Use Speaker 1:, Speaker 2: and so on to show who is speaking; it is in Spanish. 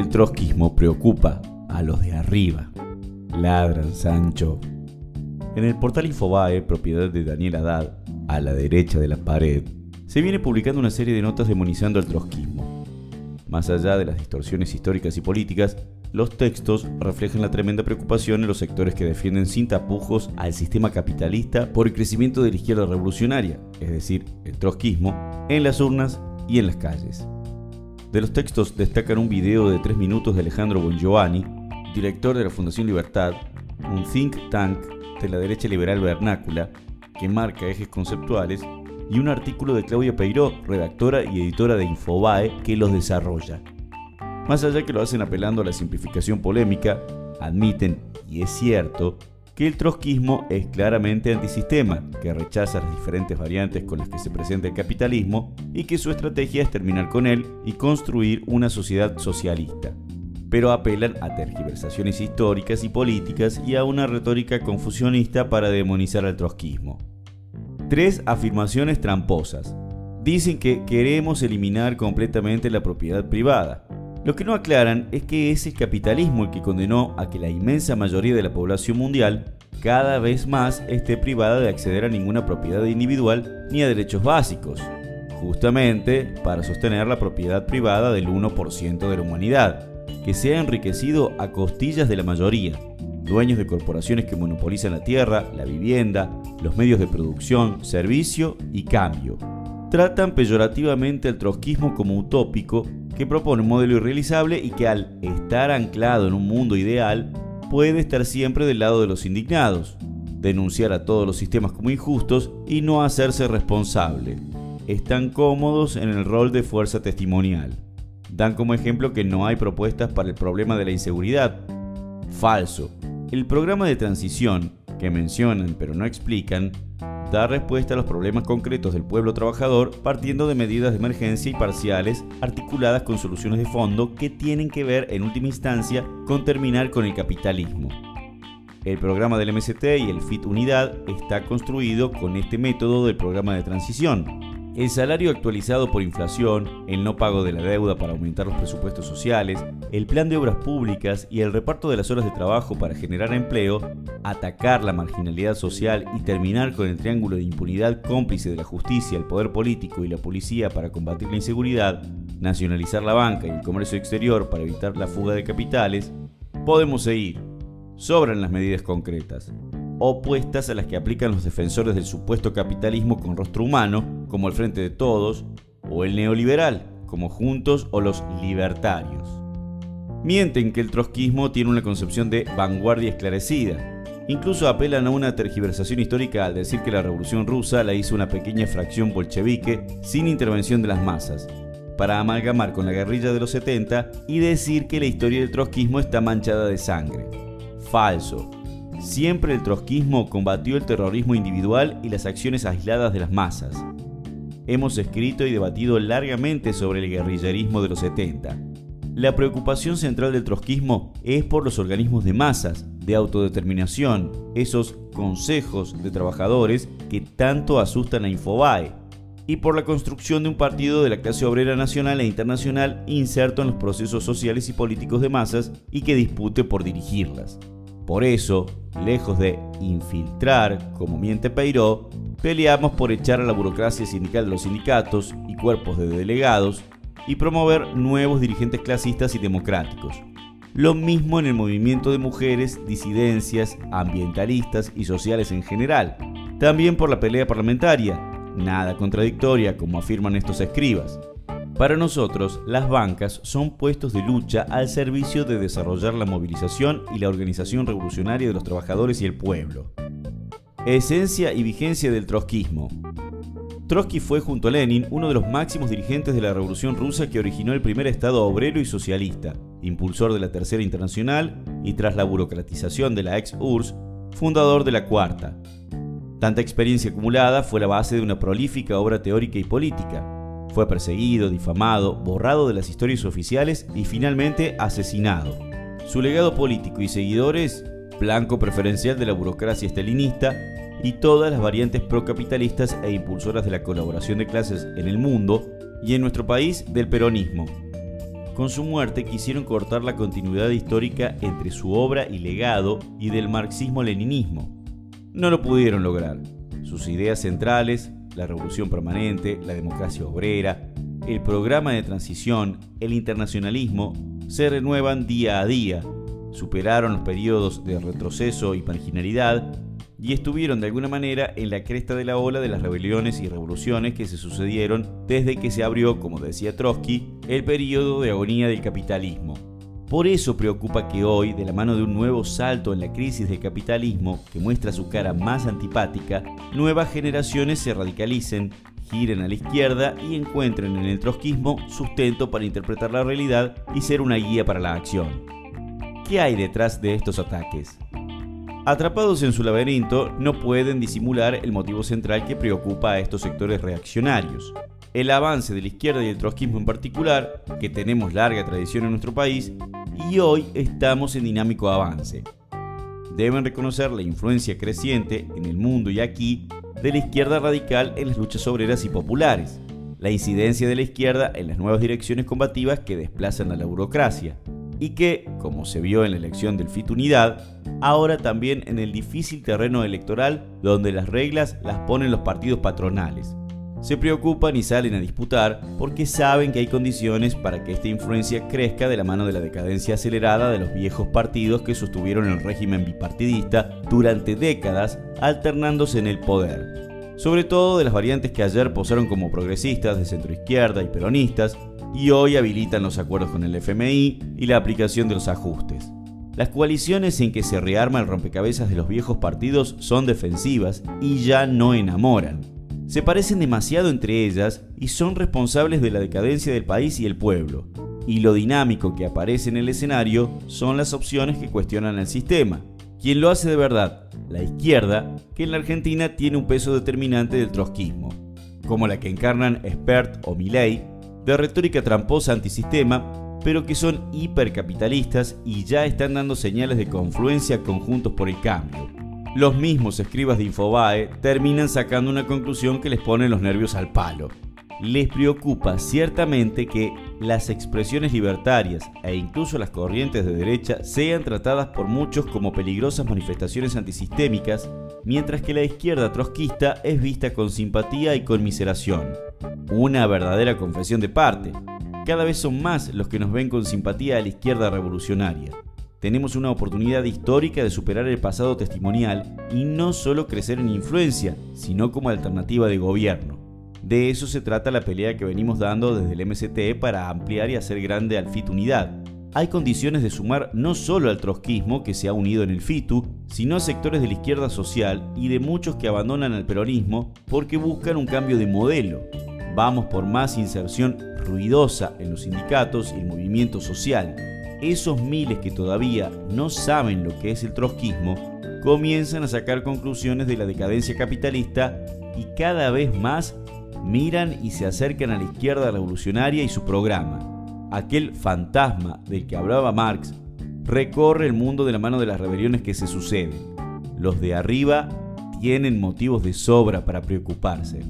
Speaker 1: El trotskismo preocupa a los de arriba. Ladran, Sancho. En el portal Infobae, propiedad de Daniel Haddad, a la derecha de la pared, se viene publicando una serie de notas demonizando el trotskismo. Más allá de las distorsiones históricas y políticas, los textos reflejan la tremenda preocupación en los sectores que defienden sin tapujos al sistema capitalista por el crecimiento de la izquierda revolucionaria, es decir, el trotskismo, en las urnas y en las calles. De los textos destacan un video de tres minutos de Alejandro Bongiovanni, director de la Fundación Libertad, un think tank de la derecha liberal vernácula que marca ejes conceptuales, y un artículo de Claudia Peiró, redactora y editora de Infobae, que los desarrolla. Más allá que lo hacen apelando a la simplificación polémica, admiten, y es cierto, que el trotskismo es claramente antisistema, que rechaza las diferentes variantes con las que se presenta el capitalismo y que su estrategia es terminar con él y construir una sociedad socialista. Pero apelan a tergiversaciones históricas y políticas y a una retórica confusionista para demonizar al trotskismo. Tres afirmaciones tramposas. Dicen que queremos eliminar completamente la propiedad privada, lo que no aclaran es que es el capitalismo el que condenó a que la inmensa mayoría de la población mundial cada vez más esté privada de acceder a ninguna propiedad individual ni a derechos básicos, justamente para sostener la propiedad privada del 1% de la humanidad, que se ha enriquecido a costillas de la mayoría, dueños de corporaciones que monopolizan la tierra, la vivienda, los medios de producción, servicio y cambio. Tratan peyorativamente al trotskismo como utópico que propone un modelo irrealizable y que al estar anclado en un mundo ideal puede estar siempre del lado de los indignados, denunciar a todos los sistemas como injustos y no hacerse responsable. Están cómodos en el rol de fuerza testimonial. Dan como ejemplo que no hay propuestas para el problema de la inseguridad. Falso. El programa de transición, que mencionan pero no explican, da respuesta a los problemas concretos del pueblo trabajador partiendo de medidas de emergencia y parciales articuladas con soluciones de fondo que tienen que ver en última instancia con terminar con el capitalismo. El programa del MST y el FIT Unidad está construido con este método del programa de transición, el salario actualizado por inflación, el no pago de la deuda para aumentar los presupuestos sociales, el plan de obras públicas y el reparto de las horas de trabajo para generar empleo, atacar la marginalidad social y terminar con el triángulo de impunidad cómplice de la justicia, el poder político y la policía para combatir la inseguridad, nacionalizar la banca y el comercio exterior para evitar la fuga de capitales, podemos seguir. Sobran las medidas concretas opuestas a las que aplican los defensores del supuesto capitalismo con rostro humano, como el Frente de Todos, o el neoliberal, como Juntos o los libertarios. Mienten que el trotskismo tiene una concepción de vanguardia esclarecida. Incluso apelan a una tergiversación histórica al decir que la revolución rusa la hizo una pequeña fracción bolchevique sin intervención de las masas, para amalgamar con la guerrilla de los 70 y decir que la historia del trotskismo está manchada de sangre. Falso. Siempre el trotskismo combatió el terrorismo individual y las acciones aisladas de las masas. Hemos escrito y debatido largamente sobre el guerrillerismo de los 70. La preocupación central del trotskismo es por los organismos de masas, de autodeterminación, esos consejos de trabajadores que tanto asustan a Infobae, y por la construcción de un partido de la clase obrera nacional e internacional inserto en los procesos sociales y políticos de masas y que dispute por dirigirlas. Por eso, lejos de infiltrar, como miente Peiró, peleamos por echar a la burocracia sindical de los sindicatos y cuerpos de delegados y promover nuevos dirigentes clasistas y democráticos. Lo mismo en el movimiento de mujeres, disidencias, ambientalistas y sociales en general. También por la pelea parlamentaria, nada contradictoria como afirman estos escribas. Para nosotros, las bancas son puestos de lucha al servicio de desarrollar la movilización y la organización revolucionaria de los trabajadores y el pueblo. Esencia y vigencia del trotskismo. Trotsky fue junto a Lenin uno de los máximos dirigentes de la revolución rusa que originó el primer Estado obrero y socialista, impulsor de la Tercera Internacional y tras la burocratización de la ex-URSS, fundador de la Cuarta. Tanta experiencia acumulada fue la base de una prolífica obra teórica y política, fue perseguido, difamado, borrado de las historias oficiales y finalmente asesinado. Su legado político y seguidores, blanco preferencial de la burocracia estalinista y todas las variantes procapitalistas e impulsoras de la colaboración de clases en el mundo y en nuestro país del peronismo. con su muerte quisieron cortar la continuidad histórica entre su obra y legado y del marxismo-leninismo. No lo pudieron lograr. Sus ideas centrales, la revolución permanente, la democracia obrera, el programa de transición, el internacionalismo, se renuevan día a día, superaron los periodos de retroceso y marginalidad y estuvieron de alguna manera en la cresta de la ola de las rebeliones y revoluciones que se sucedieron desde que se abrió, como decía Trotsky, el periodo de agonía del capitalismo. Por eso preocupa que hoy, de la mano de un nuevo salto en la crisis del capitalismo que muestra su cara más antipática, nuevas generaciones se radicalicen, giren a la izquierda y encuentren en el trotskismo sustento para interpretar la realidad y ser una guía para la acción. ¿Qué hay detrás de estos ataques? Atrapados en su laberinto, no pueden disimular el motivo central que preocupa a estos sectores reaccionarios. El avance de la izquierda y el trotskismo en particular, que tenemos larga tradición en nuestro país, y hoy estamos en dinámico avance. Deben reconocer la influencia creciente en el mundo y aquí de la izquierda radical en las luchas obreras y populares, la incidencia de la izquierda en las nuevas direcciones combativas que desplazan a la burocracia, y que, como se vio en la elección del FIT Unidad, ahora también en el difícil terreno electoral donde las reglas las ponen los partidos patronales. Se preocupan y salen a disputar porque saben que hay condiciones para que esta influencia crezca de la mano de la decadencia acelerada de los viejos partidos que sostuvieron el régimen bipartidista durante décadas alternándose en el poder sobre todo de las variantes que ayer posaron como progresistas de centroizquierda y peronistas, y hoy habilitan los acuerdos con el FMI y la aplicación de los ajustes. Las coaliciones en que se rearma el rompecabezas de los viejos partidos son defensivas y ya no enamoran. Se parecen demasiado entre ellas y son responsables de la decadencia del país y el pueblo. Y lo dinámico que aparece en el escenario son las opciones que cuestionan el sistema. Quien lo hace de verdad la izquierda, que en la Argentina tiene un peso determinante del trotskismo, como la que encarnan Spert o Milley, de retórica tramposa antisistema, pero que son hipercapitalistas y ya están dando señales de confluencia conjuntos por el cambio. Los mismos escribas de Infobae terminan sacando una conclusión que les pone los nervios al palo les preocupa ciertamente que las expresiones libertarias e incluso las corrientes de derecha sean tratadas por muchos como peligrosas manifestaciones antisistémicas, mientras que la izquierda trotskista es vista con simpatía y conmiseración. Una verdadera confesión de parte. Cada vez son más los que nos ven con simpatía a la izquierda revolucionaria. Tenemos una oportunidad histórica de superar el pasado testimonial y no solo crecer en influencia, sino como alternativa de gobierno. De eso se trata la pelea que venimos dando desde el MCT para ampliar y hacer grande al FIT Unidad. Hay condiciones de sumar no solo al trotskismo que se ha unido en el FITU, sino a sectores de la izquierda social y de muchos que abandonan al peronismo porque buscan un cambio de modelo. Vamos por más inserción ruidosa en los sindicatos y el movimiento social. Esos miles que todavía no saben lo que es el trotskismo comienzan a sacar conclusiones de la decadencia capitalista y cada vez más miran y se acercan a la izquierda revolucionaria y su programa. Aquel fantasma del que hablaba Marx recorre el mundo de la mano de las rebeliones que se suceden. Los de arriba tienen motivos de sobra para preocuparse.